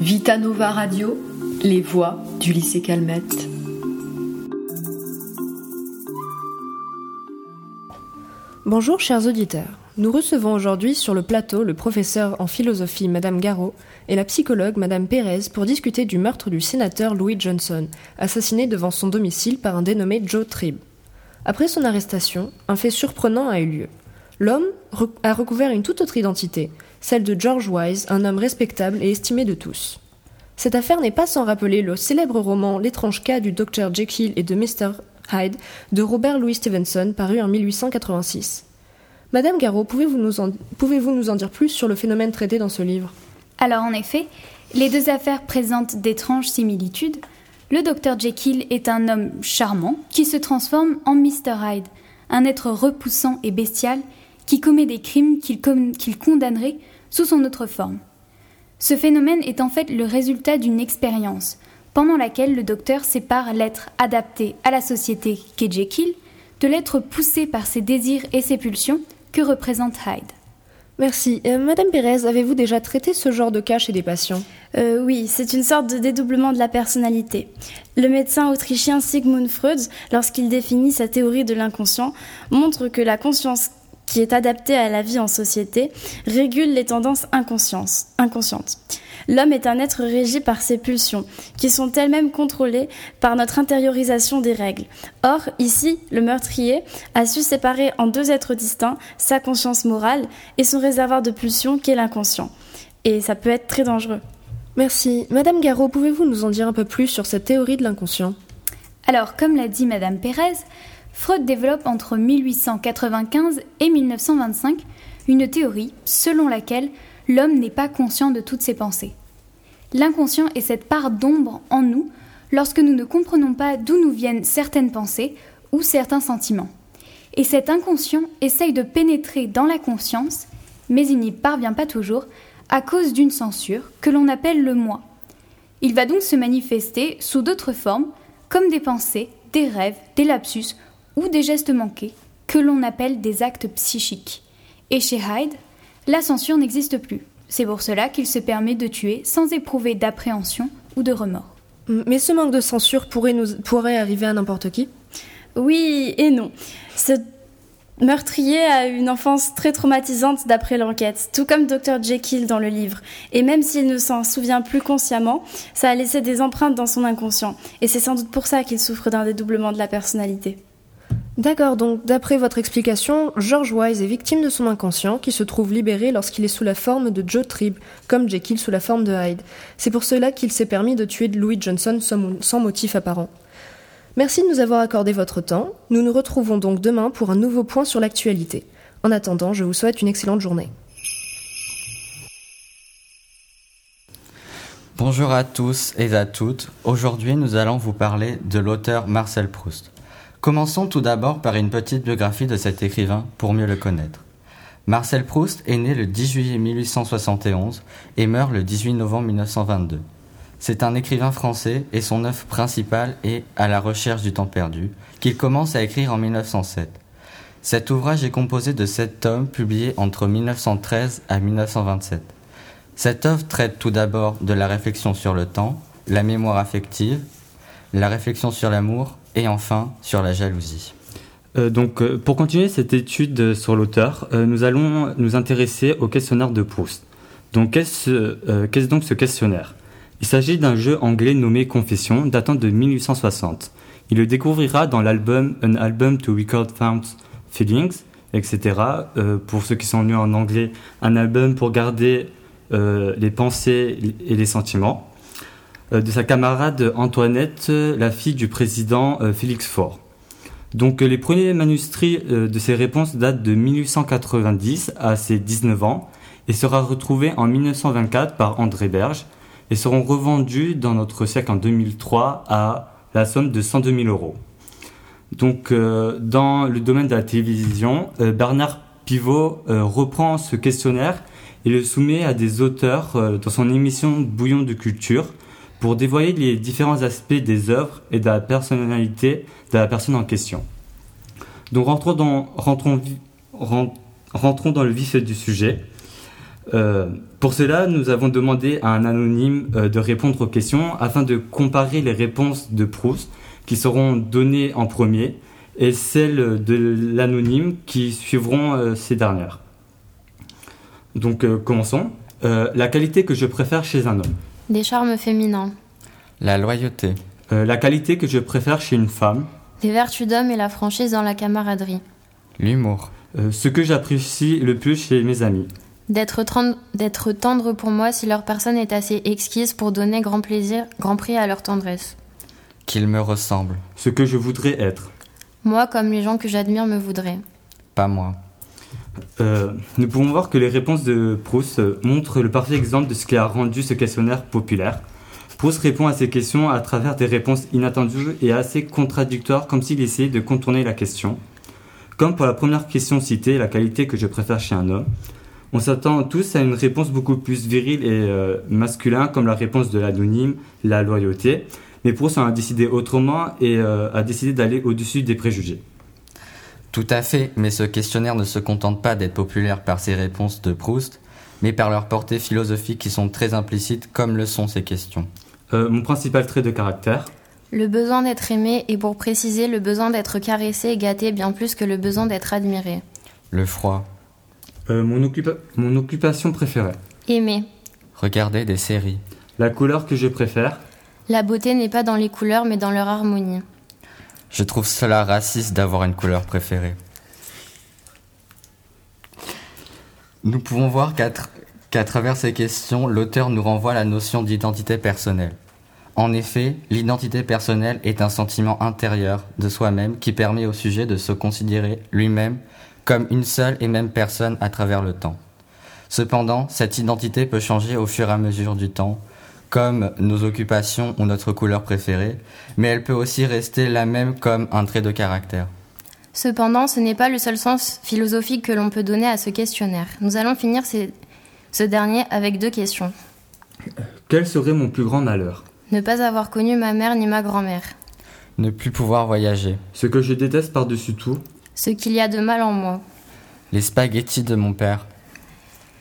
Vita Nova Radio, les voix du lycée Calmette. Bonjour chers auditeurs. Nous recevons aujourd'hui sur le plateau le professeur en philosophie Madame Garot et la psychologue Madame Pérez pour discuter du meurtre du sénateur Louis Johnson, assassiné devant son domicile par un dénommé Joe Tribb. Après son arrestation, un fait surprenant a eu lieu. L'homme a recouvert une toute autre identité, celle de George Wise, un homme respectable et estimé de tous. Cette affaire n'est pas sans rappeler le célèbre roman L'étrange cas du Dr Jekyll et de Mr Hyde de Robert Louis Stevenson paru en 1886. Madame Garot, pouvez-vous nous, nous, en dire plus sur le phénomène traité dans ce livre? Alors en effet, les deux affaires présentent d'étranges similitudes. Le docteur Jekyll est un homme charmant qui se transforme en Mr Hyde, un être repoussant et bestial qui commet des crimes qu'il condamnerait sous son autre forme. Ce phénomène est en fait le résultat d'une expérience, pendant laquelle le docteur sépare l'être adapté à la société qu'est Jekyll de l'être poussé par ses désirs et ses pulsions que représente Hyde. Merci. Euh, Madame Pérez, avez-vous déjà traité ce genre de cas chez des patients? Euh, Oui, c'est une sorte de dédoublement de la personnalité. Le médecin autrichien Sigmund Freud, lorsqu'il définit sa théorie de l'inconscient, montre que la conscience qui est adaptée à la vie en société, régule les tendances inconscientes. L'homme est un être régi par ses pulsions, qui sont elles-mêmes contrôlées par notre intériorisation des règles. Or, ici, le meurtrier a su séparer en deux êtres distincts sa conscience morale et son réservoir de pulsions qui est l'inconscient. Et ça peut être très dangereux. Merci. Madame Garot, pouvez-vous nous en dire un peu plus sur cette théorie de l'inconscient? Alors, comme l'a dit Madame Pérez, Freud développe entre 1895 et 1925 une théorie selon laquelle l'homme n'est pas conscient de toutes ses pensées. L'inconscient est cette part d'ombre en nous lorsque nous ne comprenons pas d'où nous viennent certaines pensées ou certains sentiments. Et cet inconscient essaye de pénétrer dans la conscience, mais il n'y parvient pas toujours à cause d'une censure que l'on appelle le moi. Il va donc se manifester sous d'autres formes, comme des pensées, des rêves, des lapsus ou des gestes manqués, que l'on appelle des actes psychiques. Et chez Hyde, la censure n'existe plus. C'est pour cela qu'il se permet de tuer sans éprouver d'appréhension ou de remords. Mais ce manque de censure pourrait, nous, pourrait arriver à n'importe qui? Oui et non. Ce meurtrier a eu une enfance très traumatisante d'après l'enquête, tout comme Dr Jekyll dans le livre. Et même s'il ne s'en souvient plus consciemment, ça a laissé des empreintes dans son inconscient. Et c'est sans doute pour ça qu'il souffre d'un dédoublement de la personnalité. D'accord, donc d'après votre explication, George Wise est victime de son inconscient qui se trouve libéré lorsqu'il est sous la forme de Joe Tribb, comme Jekyll sous la forme de Hyde. C'est pour cela qu'il s'est permis de tuer Louis Johnson sans motif apparent. Merci de nous avoir accordé votre temps. Nous nous retrouvons donc demain pour un nouveau point sur l'actualité. En attendant, je vous souhaite une excellente journée. Bonjour à tous et à toutes. Aujourd'hui, nous allons vous parler de l'auteur Marcel Proust. Commençons tout d'abord par une petite biographie de cet écrivain pour mieux le connaître. Marcel Proust est né le 10 juillet 1871 et meurt le 18 novembre 1922. C'est un écrivain français et son œuvre principale est À la recherche du temps perdu, qu'il commence à écrire en 1907. Cet ouvrage est composé de sept tomes publiés entre 1913 à 1927. Cette œuvre traite tout d'abord de la réflexion sur le temps, la mémoire affective, la réflexion sur l'amour et enfin sur la jalousie. Euh, donc, euh, pour continuer cette étude sur l'auteur, euh, nous allons nous intéresser au questionnaire de Proust. Donc, qu'est-ce donc ce questionnaire? Il s'agit d'un jeu anglais nommé Confession, datant de 1860. Il le découvrira dans l'album An Album to Record Thoughts, Feelings, etc. pour ceux qui sont nus en anglais, un album pour garder les pensées et les sentiments. Euh, de sa camarade Antoinette, la fille du président euh, Félix Faure. Donc euh, les premiers manuscrits de ces réponses datent de 1890 à ses 19 ans et sera retrouvé en 1924 par André Berge et seront revendus dans notre siècle en 2003 à la somme de 102 000 euros. Donc dans le domaine de la télévision, Bernard Pivot reprend ce questionnaire et le soumet à des auteurs dans son émission Bouillon de culture pour dévoiler les différents aspects des œuvres et de la personnalité de la personne en question. Donc rentrons dans, le vif du sujet. Euh, pour cela, nous avons demandé à un anonyme euh, de répondre aux questions afin de comparer les réponses de Proust qui seront données en premier et celles de l'anonyme qui suivront euh, ces dernières. Donc commençons. la qualité que je préfère chez un homme. Des charmes féminins. La loyauté. la qualité que je préfère chez une femme. Des vertus d'homme et la franchise dans la camaraderie. L'humour. ce que j'apprécie le plus chez mes amis. D'être tendre pour moi si leur personne est assez exquise pour donner grand plaisir, grand prix à leur tendresse. Qu'ils me ressemblent. Ce que je voudrais être. Moi comme les gens que j'admire me voudraient. Pas moi. Euh, nous pouvons voir que les réponses de Proust montrent le parfait exemple de ce qui a rendu ce questionnaire populaire. Proust répond à ces questions à travers des réponses inattendues et assez contradictoires, comme s'il essayait de contourner la question. Comme pour la première question citée, la qualité que je préfère chez un homme, on s'attend tous à une réponse beaucoup plus virile et euh, masculin, comme la réponse de l'anonyme, la loyauté. Mais Proust a décidé autrement et euh, a décidé d'aller au-dessus des préjugés. Tout à fait, mais ce questionnaire ne se contente pas d'être populaire par ses réponses de Proust, mais par leur portée philosophique qui sont très implicites, comme le sont ces questions. Euh, mon principal trait de caractère Le besoin d'être aimé et pour préciser le besoin d'être caressé et gâté bien plus que le besoin d'être admiré. Le froid, euh, mon, mon occupation préférée. Aimer. Regarder des séries. La couleur que je préfère. La beauté n'est pas dans les couleurs mais dans leur harmonie. Je trouve cela raciste d'avoir une couleur préférée. Nous pouvons voir qu'à travers ces questions, l'auteur nous renvoie à la notion d'identité personnelle. En effet, l'identité personnelle est un sentiment intérieur de soi-même qui permet au sujet de se considérer lui-même comme une seule et même personne à travers le temps. Cependant, cette identité peut changer au fur et à mesure du temps, comme nos occupations ou notre couleur préférée, mais elle peut aussi rester la même comme un trait de caractère. Cependant, ce n'est pas le seul sens philosophique que l'on peut donner à ce questionnaire. Nous allons finir ce dernier avec deux questions. Quel serait mon plus grand malheur? Ne pas avoir connu ma mère ni ma grand-mère. Ne plus pouvoir voyager. Ce que je déteste par-dessus tout, ce qu'il y a de mal en moi. Les spaghettis de mon père.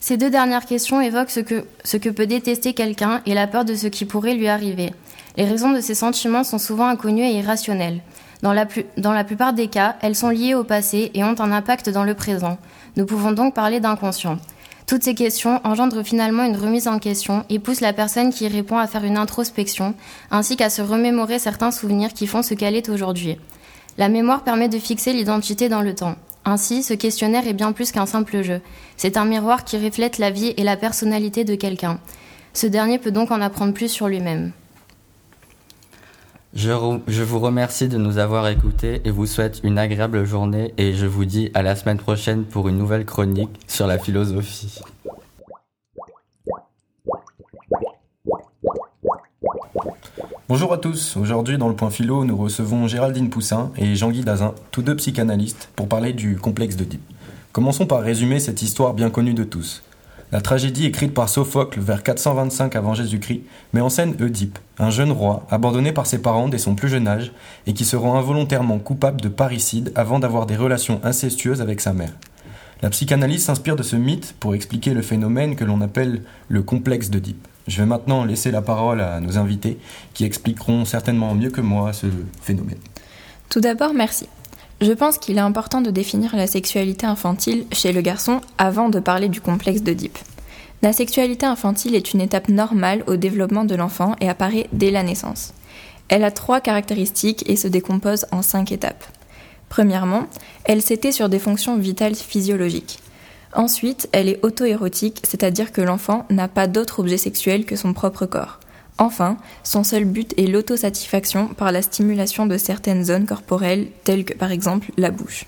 Ces deux dernières questions évoquent ce que, peut détester quelqu'un et la peur de ce qui pourrait lui arriver. Les raisons de ces sentiments sont souvent inconnues et irrationnelles. Dans la, dans la plupart des cas, elles sont liées au passé et ont un impact dans le présent. Nous pouvons donc parler d'inconscient. Toutes ces questions engendrent finalement une remise en question et poussent la personne qui y répond à faire une introspection, ainsi qu'à se remémorer certains souvenirs qui font ce qu'elle est aujourd'hui. La mémoire permet de fixer l'identité dans le temps. Ainsi, ce questionnaire est bien plus qu'un simple jeu. C'est un miroir qui reflète la vie et la personnalité de quelqu'un. Ce dernier peut donc en apprendre plus sur lui-même. Je, vous remercie de nous avoir écoutés et vous souhaite une agréable journée et je vous dis à la semaine prochaine pour une nouvelle chronique sur la philosophie. Bonjour à tous, aujourd'hui dans le point philo, nous recevons Géraldine Poussin et Jean-Guy Dazin, tous deux psychanalystes, pour parler du complexe d'Oedipe. Commençons par résumer cette histoire bien connue de tous. La tragédie écrite par Sophocle vers 425 avant Jésus-Christ met en scène Oedipe, un jeune roi abandonné par ses parents dès son plus jeune âge et qui se rend involontairement coupable de parricide avant d'avoir des relations incestueuses avec sa mère. La psychanalyse s'inspire de ce mythe pour expliquer le phénomène que l'on appelle le complexe d'Oedipe. Je vais maintenant laisser la parole à nos invités qui expliqueront certainement mieux que moi ce phénomène. Tout d'abord, merci. Je pense qu'il est important de définir la sexualité infantile chez le garçon avant de parler du complexe d'Oedipe. La sexualité infantile est une étape normale au développement de l'enfant et apparaît dès la naissance. Elle a trois caractéristiques et se décompose en cinq étapes. Premièrement, elle s'étend sur des fonctions vitales physiologiques. Ensuite, elle est auto-érotique, c'est-à-dire que l'enfant n'a pas d'autre objet sexuel que son propre corps. Enfin, son seul but est l'autosatisfaction par la stimulation de certaines zones corporelles, telles que par exemple la bouche.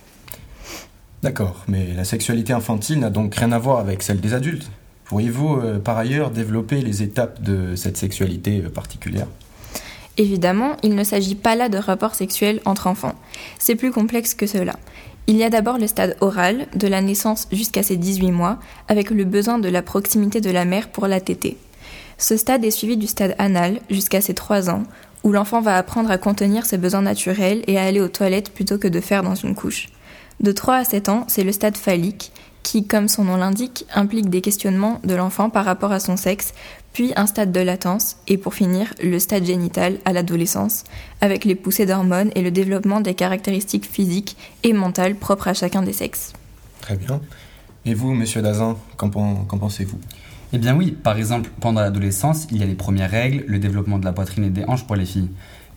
D'accord, mais la sexualité infantile n'a donc rien à voir avec celle des adultes. Pourriez-vous euh, par ailleurs développer les étapes de cette sexualité euh, particulière? Évidemment, il ne s'agit pas là de rapports sexuels entre enfants. C'est plus complexe que cela. Il y a d'abord le stade oral, de la naissance jusqu'à ses 18 mois, avec le besoin de la proximité de la mère pour la tétée. Ce stade est suivi du stade anal, jusqu'à ses 3 ans, où l'enfant va apprendre à contenir ses besoins naturels et à aller aux toilettes plutôt que de faire dans une couche. De 3 à 7 ans, c'est le stade phallique, qui, comme son nom l'indique, implique des questionnements de l'enfant par rapport à son sexe, puis un stade de latence, et pour finir, le stade génital à l'adolescence, avec les poussées d'hormones et le développement des caractéristiques physiques et mentales propres à chacun des sexes. Très bien. Et vous, monsieur Dazin, qu'en pensez-vous? Eh bien oui, par exemple, pendant l'adolescence, il y a les premières règles, le développement de la poitrine et des hanches pour les filles.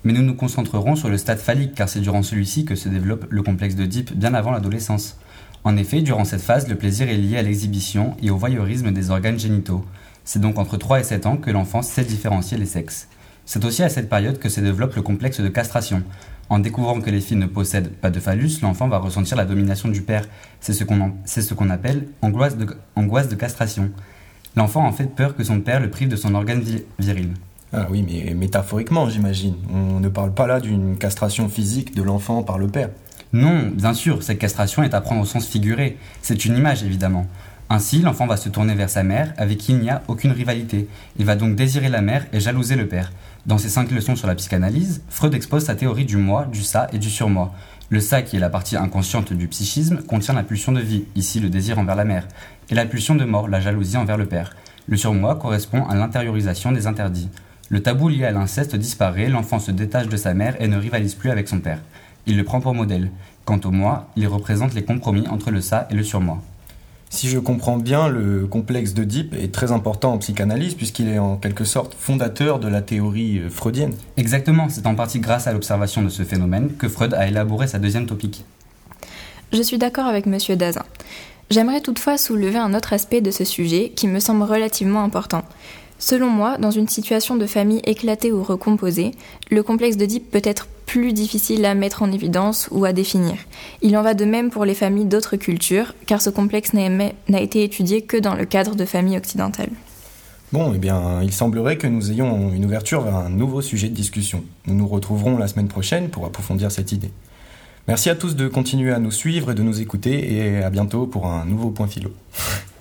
Mais nous nous concentrerons sur le stade phallique, car c'est durant celui-ci que se développe le complexe d'Oedipe bien avant l'adolescence. En effet, durant cette phase, le plaisir est lié à l'exhibition et au voyeurisme des organes génitaux. C'est donc entre 3 et 7 ans que l'enfant sait différencier les sexes. C'est aussi à cette période que se développe le complexe de castration. En découvrant que les filles ne possèdent pas de phallus, l'enfant va ressentir la domination du père. C'est ce qu'on appelle angoisse de, angoisse de castration. L'enfant a en fait peur que son père le prive de son organe viril. Ah oui, mais métaphoriquement, j'imagine. On ne parle pas là d'une castration physique de l'enfant par le père. Non, bien sûr, cette castration est à prendre au sens figuré. C'est une image, évidemment. Ainsi, l'enfant va se tourner vers sa mère, avec qui il n'y a aucune rivalité. Il va donc désirer la mère et jalouser le père. Dans ses cinq leçons sur la psychanalyse, Freud expose sa théorie du moi, du ça et du surmoi. Le ça, qui est la partie inconsciente du psychisme, contient la pulsion de vie, ici le désir envers la mère, et la pulsion de mort, la jalousie envers le père. Le surmoi correspond à l'intériorisation des interdits. Le tabou lié à l'inceste disparaît, l'enfant se détache de sa mère et ne rivalise plus avec son père. Il le prend pour modèle. Quant au moi, il représente les compromis entre le ça et le surmoi. Si je comprends bien, le complexe d'Oedipe est très important en psychanalyse puisqu'il est en quelque sorte fondateur de la théorie euh, freudienne. Exactement, c'est en partie grâce à l'observation de ce phénomène que Freud a élaboré sa deuxième topique. Je suis d'accord avec M. Dazin. J'aimerais toutefois soulever un autre aspect de ce sujet qui me semble relativement important. Selon moi, dans une situation de famille éclatée ou recomposée, le complexe d'Oedipe peut être plus difficile à mettre en évidence ou à définir. Il en va de même pour les familles d'autres cultures, car ce complexe n'a été étudié que dans le cadre de familles occidentales. Bon, eh bien, il semblerait que nous ayons une ouverture vers un nouveau sujet de discussion. Nous nous retrouverons la semaine prochaine pour approfondir cette idée. Merci à tous de continuer à nous suivre et de nous écouter, et à bientôt pour un nouveau point philo.